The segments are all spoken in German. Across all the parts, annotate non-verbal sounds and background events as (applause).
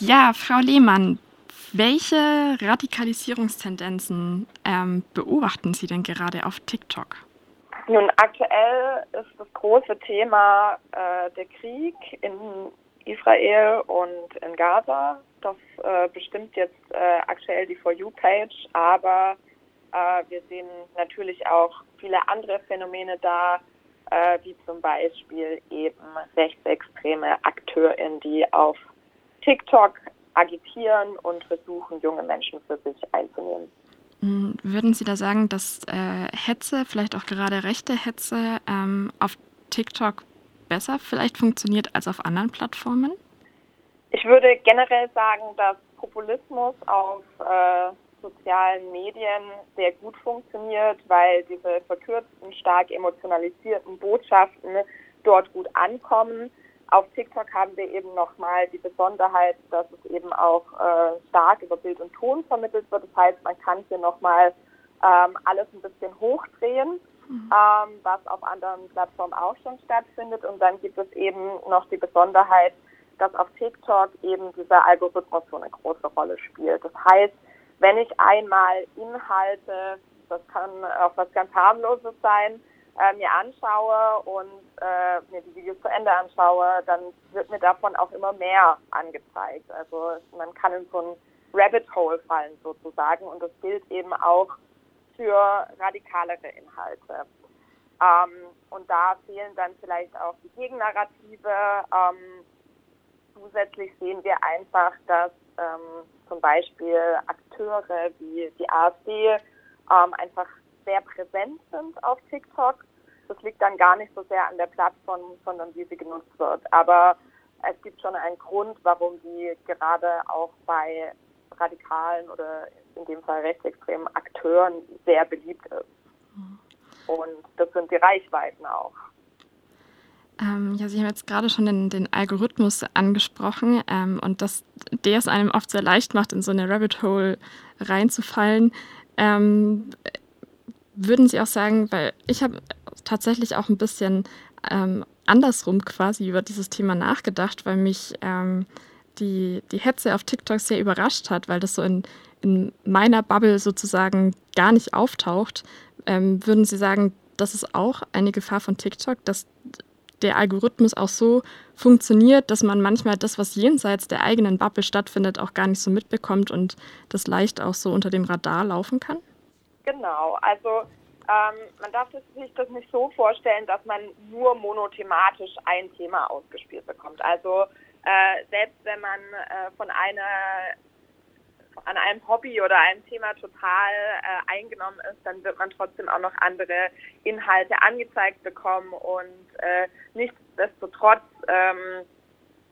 Ja, Frau Lehmann, welche Radikalisierungstendenzen ähm, beobachten Sie denn gerade auf TikTok? Nun, aktuell ist das große Thema äh, der Krieg in Israel und in Gaza. Das äh, bestimmt jetzt äh, aktuell die For You-Page, aber äh, wir sehen natürlich auch viele andere Phänomene da, äh, wie zum Beispiel eben rechtsextreme AkteurInnen, die auf TikTok agitieren und versuchen, junge Menschen für sich einzunehmen. Hm, würden Sie da sagen, dass äh, Hetze, vielleicht auch gerade rechte Hetze, ähm, auf TikTok besser vielleicht funktioniert als auf anderen Plattformen? Ich würde generell sagen, dass Populismus auf äh, sozialen Medien sehr gut funktioniert, weil diese verkürzten, stark emotionalisierten Botschaften dort gut ankommen. Auf TikTok haben wir eben nochmal die Besonderheit, dass es eben auch äh, stark über Bild und Ton vermittelt wird. Das heißt, man kann hier nochmal ähm, alles ein bisschen hochdrehen, mhm. ähm, was auf anderen Plattformen auch schon stattfindet. Und dann gibt es eben noch die Besonderheit, dass auf TikTok eben dieser Algorithmus so eine große Rolle spielt. Das heißt, wenn ich einmal Inhalte, das kann auch was ganz harmloses sein, äh, mir anschaue und äh, mir die Videos zu Ende anschaue, dann wird mir davon auch immer mehr angezeigt. Also man kann in so ein Rabbit Hole fallen sozusagen und das gilt eben auch für radikalere Inhalte. Ähm, und da fehlen dann vielleicht auch die Gegennarrative. Ähm, zusätzlich sehen wir einfach, dass ähm, zum Beispiel Akteure wie die AfD ähm, einfach sehr präsent sind auf TikTok. Das liegt dann gar nicht so sehr an der Plattform, sondern wie sie genutzt wird. Aber es gibt schon einen Grund, warum die gerade auch bei radikalen oder in dem Fall rechtsextremen Akteuren sehr beliebt ist. Mhm. Und das sind die Reichweiten auch. Ähm, ja, Sie haben jetzt gerade schon den, den Algorithmus angesprochen ähm, und dass der es einem oft sehr leicht macht, in so eine Rabbit Hole reinzufallen. Ähm, würden Sie auch sagen, weil ich habe tatsächlich auch ein bisschen ähm, andersrum quasi über dieses Thema nachgedacht, weil mich ähm, die, die Hetze auf TikTok sehr überrascht hat, weil das so in, in meiner Bubble sozusagen gar nicht auftaucht. Ähm, würden Sie sagen, das ist auch eine Gefahr von TikTok, dass der Algorithmus auch so funktioniert, dass man manchmal das, was jenseits der eigenen Bubble stattfindet, auch gar nicht so mitbekommt und das leicht auch so unter dem Radar laufen kann? Genau, also ähm, man darf sich das nicht so vorstellen, dass man nur monothematisch ein Thema ausgespielt bekommt. Also äh, selbst wenn man äh, von einer an einem Hobby oder einem Thema total äh, eingenommen ist, dann wird man trotzdem auch noch andere Inhalte angezeigt bekommen und äh, nichtsdestotrotz ähm,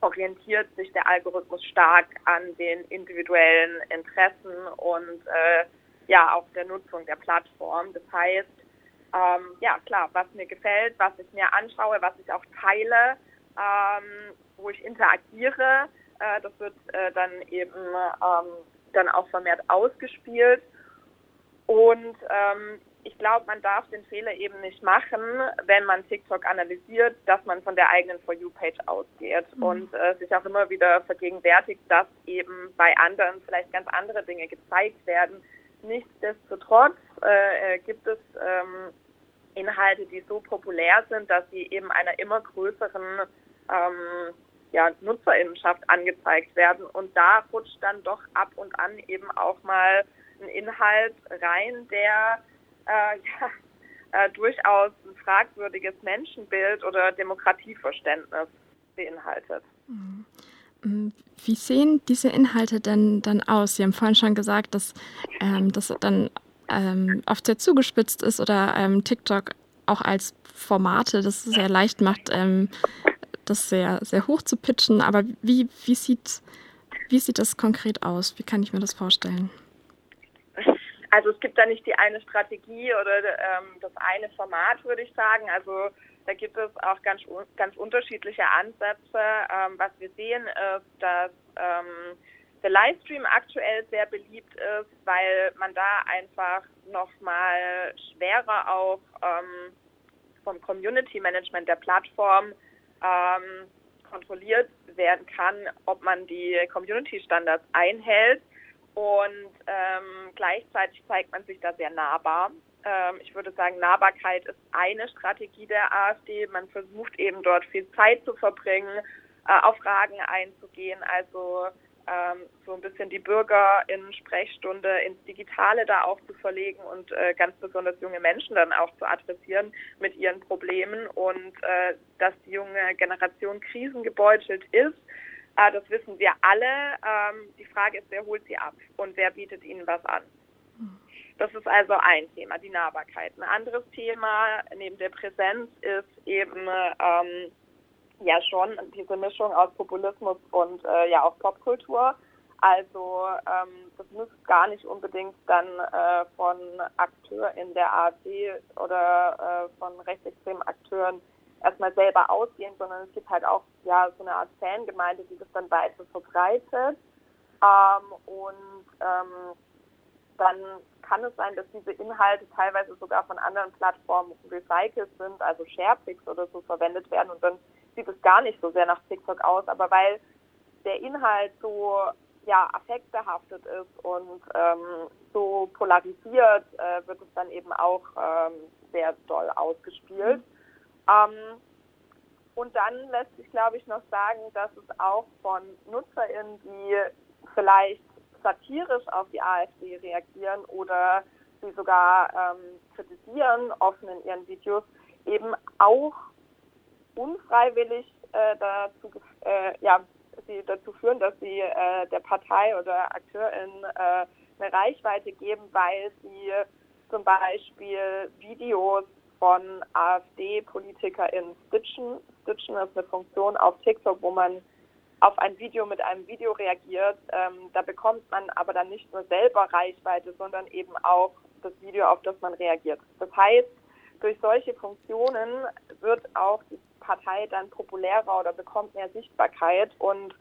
orientiert sich der Algorithmus stark an den individuellen Interessen und äh, ja auch der Nutzung der Plattform. Das heißt, ähm, ja klar, was mir gefällt, was ich mir anschaue, was ich auch teile, ähm, wo ich interagiere, äh, das wird äh, dann eben ähm, dann auch vermehrt ausgespielt. Und ähm, ich glaube, man darf den Fehler eben nicht machen, wenn man TikTok analysiert, dass man von der eigenen For You-Page ausgeht mhm. und äh, sich auch immer wieder vergegenwärtigt, dass eben bei anderen vielleicht ganz andere Dinge gezeigt werden. Nichtsdestotrotz äh, äh gibt es ähm, Inhalte, die so populär sind, dass sie eben einer immer größeren ähm, ja, Nutzerinnenschaft angezeigt werden. Und da rutscht dann doch ab und an eben auch mal ein Inhalt rein, der äh, (laughs) ja, äh, durchaus ein fragwürdiges Menschenbild oder Demokratieverständnis beinhaltet. Mhm. Wie sehen diese Inhalte denn dann aus? Sie haben vorhin schon gesagt, dass ähm, das dann ähm, oft sehr zugespitzt ist oder ähm, TikTok auch als Formate das sehr leicht macht, ähm, das sehr, sehr hoch zu pitchen. Aber wie, wie, sieht, wie sieht das konkret aus? Wie kann ich mir das vorstellen? Also es gibt da nicht die eine Strategie oder ähm, das eine Format, würde ich sagen. Also da gibt es auch ganz, ganz unterschiedliche Ansätze. Ähm, was wir sehen ist, dass ähm, der Livestream aktuell sehr beliebt ist, weil man da einfach nochmal schwerer auch ähm, vom Community Management der Plattform ähm, kontrolliert werden kann, ob man die Community-Standards einhält. Und ähm, gleichzeitig zeigt man sich da sehr nahbar. Ähm, ich würde sagen, Nahbarkeit ist eine Strategie der AfD. Man versucht eben dort viel Zeit zu verbringen, äh, auf Fragen einzugehen, also ähm, so ein bisschen die Bürger in Sprechstunde ins Digitale da auch zu verlegen und äh, ganz besonders junge Menschen dann auch zu adressieren mit ihren Problemen und äh, dass die junge Generation krisengebeutelt ist. Das wissen wir alle. Ähm, die Frage ist, wer holt sie ab und wer bietet ihnen was an. Das ist also ein Thema, die Nahbarkeit. Ein anderes Thema neben der Präsenz ist eben ähm, ja schon diese Mischung aus Populismus und äh, ja auch Popkultur. Also ähm, das muss gar nicht unbedingt dann äh, von Akteuren in der AfD oder äh, von rechtsextremen Akteuren erstmal selber ausgehen, sondern es gibt halt auch ja so eine Art Fangemeinde, die das dann weiter verbreitet. Ähm, und ähm, dann kann es sein, dass diese Inhalte teilweise sogar von anderen Plattformen recycelt sind, also Sharepics oder so verwendet werden und dann sieht es gar nicht so sehr nach TikTok aus, aber weil der Inhalt so ja, affektbehaftet ist und ähm, so polarisiert, äh, wird es dann eben auch ähm, sehr doll ausgespielt. Ähm, und dann lässt sich, glaube ich, noch sagen, dass es auch von NutzerInnen, die vielleicht satirisch auf die AfD reagieren oder sie sogar ähm, kritisieren, offen in ihren Videos, eben auch unfreiwillig äh, dazu, äh, ja, sie dazu führen, dass sie äh, der Partei oder Akteurin äh, eine Reichweite geben, weil sie zum Beispiel Videos von AfD-PolitikerInnen stitchen. Stitchen ist eine Funktion auf TikTok, wo man auf ein Video mit einem Video reagiert. Ähm, da bekommt man aber dann nicht nur selber Reichweite, sondern eben auch das Video, auf das man reagiert. Das heißt, durch solche Funktionen wird auch die Partei dann populärer oder bekommt mehr Sichtbarkeit und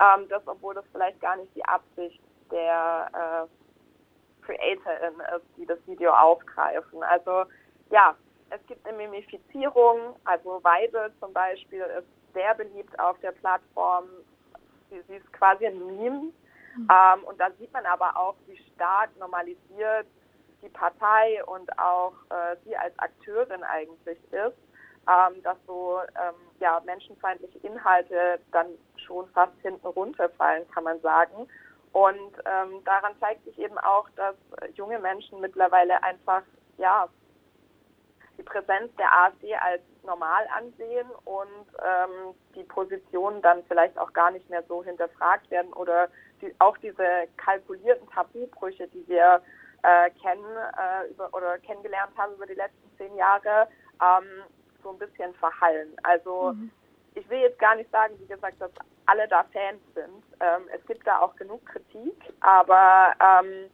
ähm, das, obwohl das vielleicht gar nicht die Absicht der äh, CreatorInnen ist, die das Video aufgreifen. Also ja, es gibt eine Mimifizierung, also Weise zum Beispiel ist sehr beliebt auf der Plattform. Sie, sie ist quasi ein Meme. Mhm. Ähm, und da sieht man aber auch, wie stark normalisiert die Partei und auch äh, sie als Akteurin eigentlich ist ähm, dass so ähm, ja, menschenfeindliche Inhalte dann schon fast hinten runterfallen, kann man sagen. Und ähm, daran zeigt sich eben auch, dass junge Menschen mittlerweile einfach ja die Präsenz der AfD als normal ansehen und ähm, die Positionen dann vielleicht auch gar nicht mehr so hinterfragt werden oder die, auch diese kalkulierten Tabubrüche, die wir äh, kennen äh, über, oder kennengelernt haben über die letzten zehn Jahre, ähm, so ein bisschen verhallen. Also mhm. ich will jetzt gar nicht sagen, wie gesagt, dass alle da Fans sind. Ähm, es gibt da auch genug Kritik, aber ähm,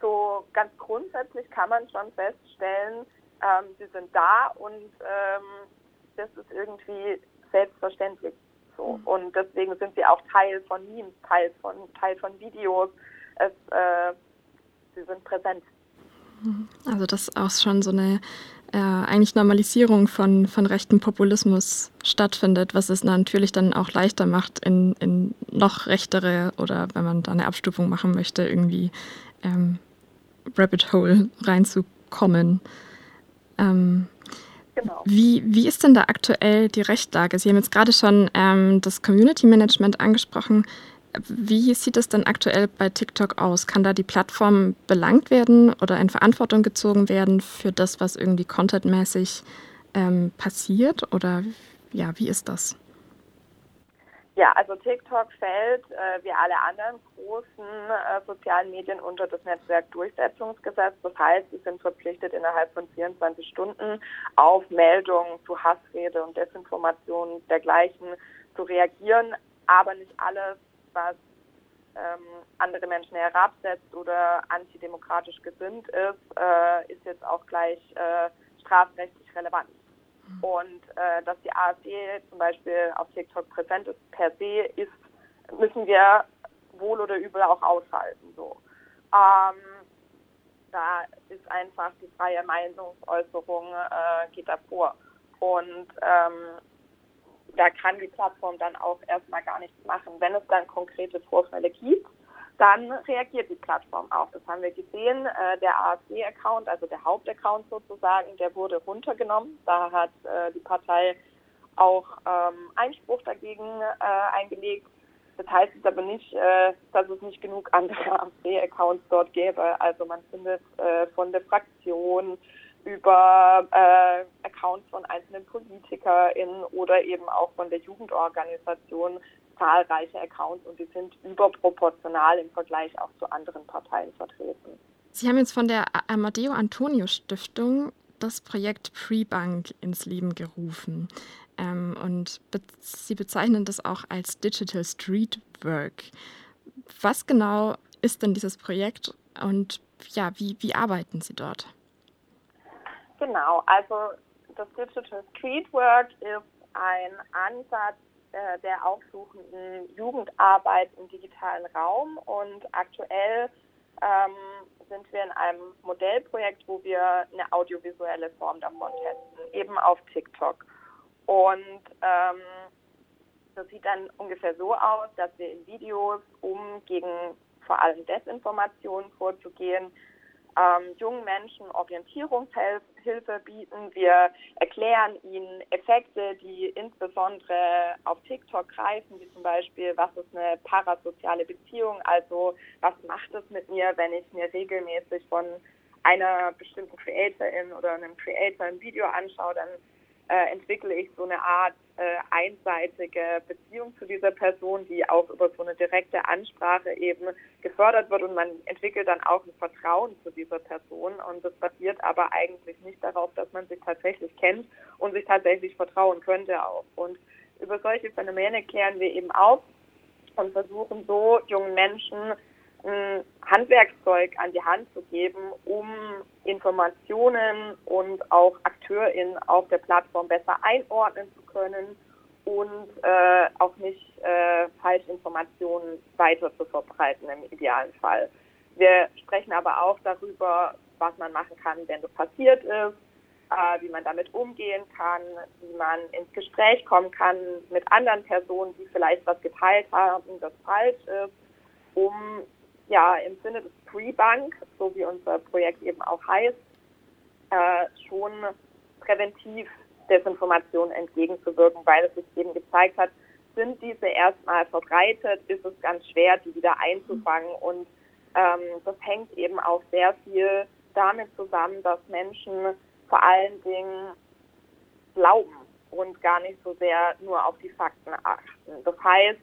so ganz grundsätzlich kann man schon feststellen, ähm, sie sind da und ähm, das ist irgendwie selbstverständlich so. Mhm. Und deswegen sind sie auch Teil von Memes, Teil von, Teil von Videos. Es, äh, sie sind präsent. Mhm. Also das ist auch schon so eine äh, eigentlich Normalisierung von, von rechtem Populismus stattfindet, was es natürlich dann auch leichter macht, in, in noch rechtere oder wenn man da eine Abstufung machen möchte, irgendwie ähm, Rabbit Hole reinzukommen. Ähm, Genau. Wie, wie ist denn da aktuell die Rechtslage? Sie haben jetzt gerade schon ähm, das Community Management angesprochen. Wie sieht es denn aktuell bei TikTok aus? Kann da die Plattform belangt werden oder in Verantwortung gezogen werden für das, was irgendwie contentmäßig ähm, passiert? Oder ja, wie ist das? Ja, also TikTok fällt äh, wie alle anderen großen äh, sozialen Medien unter das Netzwerkdurchsetzungsgesetz. Das heißt, sie sind verpflichtet, innerhalb von 24 Stunden auf Meldungen zu Hassrede und Desinformation dergleichen zu reagieren. Aber nicht alles was ähm, andere Menschen herabsetzt oder antidemokratisch gesinnt ist, äh, ist jetzt auch gleich äh, strafrechtlich relevant. Und äh, dass die AfD zum Beispiel auf TikTok präsent ist per se, ist, müssen wir wohl oder übel auch aushalten. So. Ähm, da ist einfach die freie Meinungsäußerung äh, geht davor. Und ähm, da kann die Plattform dann auch erstmal gar nichts machen. Wenn es dann konkrete Vorfälle gibt, dann reagiert die Plattform auch. Das haben wir gesehen. Äh, der AfD-Account, also der Hauptaccount sozusagen, der wurde runtergenommen. Da hat äh, die Partei auch ähm, Einspruch dagegen äh, eingelegt. Das heißt jetzt aber nicht, dass es nicht genug andere AfD-Accounts dort gäbe. Also man findet von der Fraktion über äh, Accounts von einzelnen PolitikerInnen oder eben auch von der Jugendorganisation zahlreiche Accounts und die sind überproportional im Vergleich auch zu anderen Parteien vertreten. Sie haben jetzt von der Amadeo Antonio Stiftung das Projekt Prebank ins Leben gerufen. Ähm, und be Sie bezeichnen das auch als Digital Street Work. Was genau ist denn dieses Projekt und ja, wie, wie arbeiten Sie dort? Genau, also das Digital Street Work ist ein Ansatz äh, der aufsuchenden Jugendarbeit im digitalen Raum und aktuell ähm, sind wir in einem Modellprojekt, wo wir eine audiovisuelle Form davon testen, eben auf TikTok. Und ähm, das sieht dann ungefähr so aus, dass wir in Videos, um gegen vor allem Desinformation vorzugehen, ähm, jungen Menschen Orientierungshilfe bieten. Wir erklären ihnen Effekte, die insbesondere auf TikTok greifen, wie zum Beispiel, was ist eine parasoziale Beziehung, also was macht es mit mir, wenn ich mir regelmäßig von einer bestimmten Creatorin oder einem Creator ein Video anschaue, dann äh, entwickle ich so eine Art äh, einseitige Beziehung zu dieser Person, die auch über so eine direkte Ansprache eben gefördert wird und man entwickelt dann auch ein Vertrauen zu dieser Person und das basiert aber eigentlich nicht darauf, dass man sich tatsächlich kennt und sich tatsächlich vertrauen könnte auch. Und über solche Phänomene klären wir eben auf und versuchen so jungen Menschen Handwerkszeug an die Hand zu geben, um Informationen und auch AkteurInnen auf der Plattform besser einordnen zu können und äh, auch nicht äh, Falschinformationen weiter zu verbreiten im idealen Fall. Wir sprechen aber auch darüber, was man machen kann, wenn das passiert ist, äh, wie man damit umgehen kann, wie man ins Gespräch kommen kann mit anderen Personen, die vielleicht was geteilt haben, das falsch ist, um ja im Sinne des Pre-Bank, so wie unser Projekt eben auch heißt, äh, schon präventiv Desinformation entgegenzuwirken, weil es sich eben gezeigt hat, sind diese erstmal verbreitet, ist es ganz schwer, die wieder einzufangen. Und ähm, das hängt eben auch sehr viel damit zusammen, dass Menschen vor allen Dingen glauben und gar nicht so sehr nur auf die Fakten achten. Das heißt,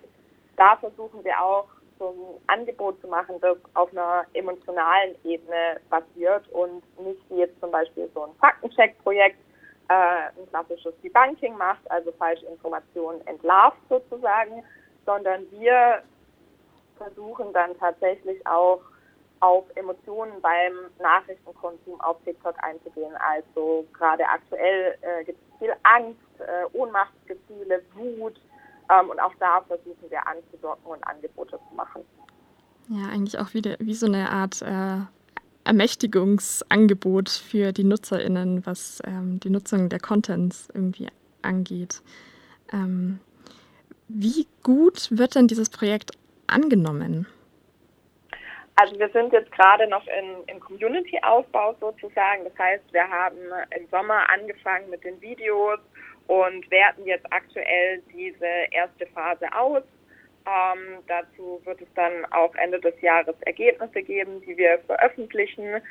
da versuchen wir auch ein Angebot zu machen, das auf einer emotionalen Ebene basiert und nicht wie jetzt zum Beispiel so ein Faktencheck-Projekt äh, ein klassisches Debunking macht, also falsche Informationen entlarvt sozusagen, sondern wir versuchen dann tatsächlich auch auf Emotionen beim Nachrichtenkonsum auf TikTok einzugehen. Also gerade aktuell äh, gibt es viel Angst, äh, Ohnmachtsgefühle, Wut, ähm, und auch da versuchen wir anzudocken und Angebote zu machen. Ja, eigentlich auch wieder wie so eine Art äh, Ermächtigungsangebot für die NutzerInnen, was ähm, die Nutzung der Contents irgendwie angeht. Ähm, wie gut wird denn dieses Projekt angenommen? Also wir sind jetzt gerade noch in, in Community-Aufbau sozusagen. Das heißt, wir haben im Sommer angefangen mit den Videos und werten jetzt aktuell diese erste Phase aus. Ähm, dazu wird es dann auch Ende des Jahres Ergebnisse geben, die wir veröffentlichen.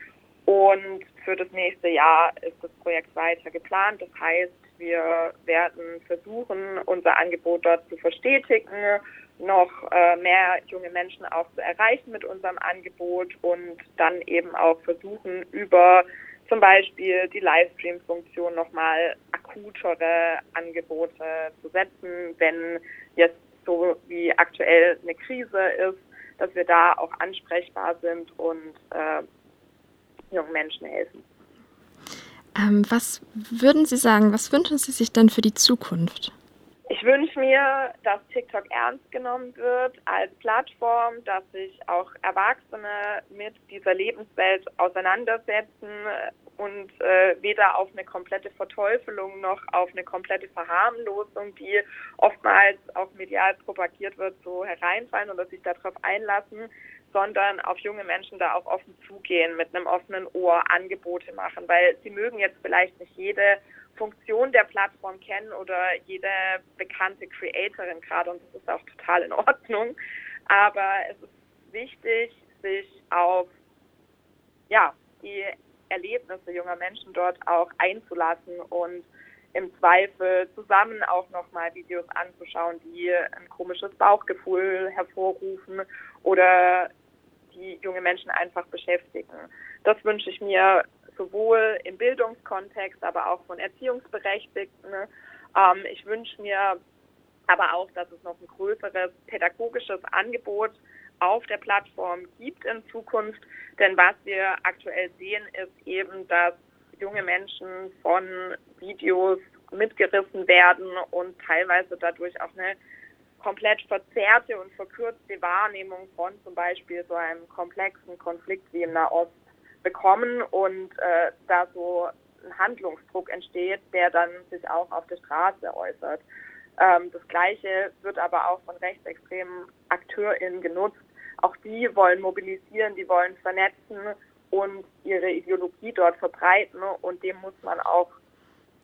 Und für das nächste Jahr ist das Projekt weiter geplant. Das heißt, wir werden versuchen, unser Angebot dort zu verstetigen, noch äh, mehr junge Menschen auch zu erreichen mit unserem Angebot und dann eben auch versuchen, über zum Beispiel die Livestream-Funktion nochmal akutere Angebote zu setzen, wenn jetzt so wie aktuell eine Krise ist, dass wir da auch ansprechbar sind und äh, jungen Menschen helfen. Ähm, was würden Sie sagen, was wünschen Sie sich denn für die Zukunft? Ich wünsche mir, dass TikTok ernst genommen wird als Plattform, dass sich auch Erwachsene mit dieser Lebenswelt auseinandersetzen, und äh, weder auf eine komplette Verteufelung noch auf eine komplette Verharmlosung, die oftmals auch medial propagiert wird, so hereinfallen oder sich darauf einlassen, sondern auf junge Menschen da auch offen zugehen, mit einem offenen Ohr Angebote machen, weil sie mögen jetzt vielleicht nicht jede Funktion der Plattform kennen oder jede bekannte Creatorin gerade und das ist auch total in Ordnung. Aber es ist wichtig, sich auf ja, die Erlebnisse junger Menschen dort auch einzulassen und im Zweifel zusammen auch nochmal Videos anzuschauen, die ein komisches Bauchgefühl hervorrufen oder die junge Menschen einfach beschäftigen. Das wünsche ich mir sowohl im Bildungskontext, aber auch von Erziehungsberechtigten. Ähm, ich wünsche mir aber auch, dass es noch ein größeres pädagogisches Angebot auf der Plattform gibt in Zukunft. Denn was wir aktuell sehen, ist eben, dass junge Menschen von Videos mitgerissen werden und teilweise dadurch auch eine komplett verzerrte und verkürzte Wahrnehmung von zum Beispiel so einem komplexen Konflikt wie im Nahost bekommen und äh, da so ein Handlungsdruck entsteht, der dann sich auch auf der Straße äußert. Ähm, das Gleiche wird aber auch von rechtsextremen AkteurInnen genutzt. Auch die wollen mobilisieren, die wollen vernetzen und ihre Ideologie dort verbreiten. Und dem muss man auch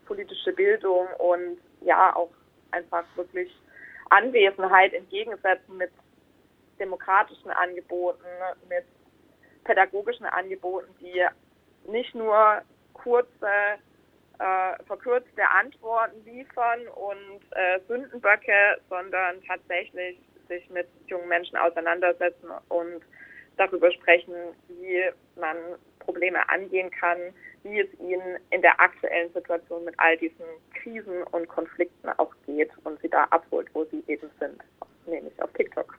politische Bildung und ja auch einfach wirklich Anwesenheit entgegensetzen mit demokratischen Angeboten, mit pädagogischen Angeboten, die nicht nur kurze, äh, verkürzte Antworten liefern und äh, Sündenböcke, sondern tatsächlich sich mit jungen Menschen auseinandersetzen und darüber sprechen, wie man Probleme angehen kann, wie es ihnen in der aktuellen Situation mit all diesen Krisen und Konflikten auch geht und sie da abholt, wo sie eben sind, nämlich auf TikTok.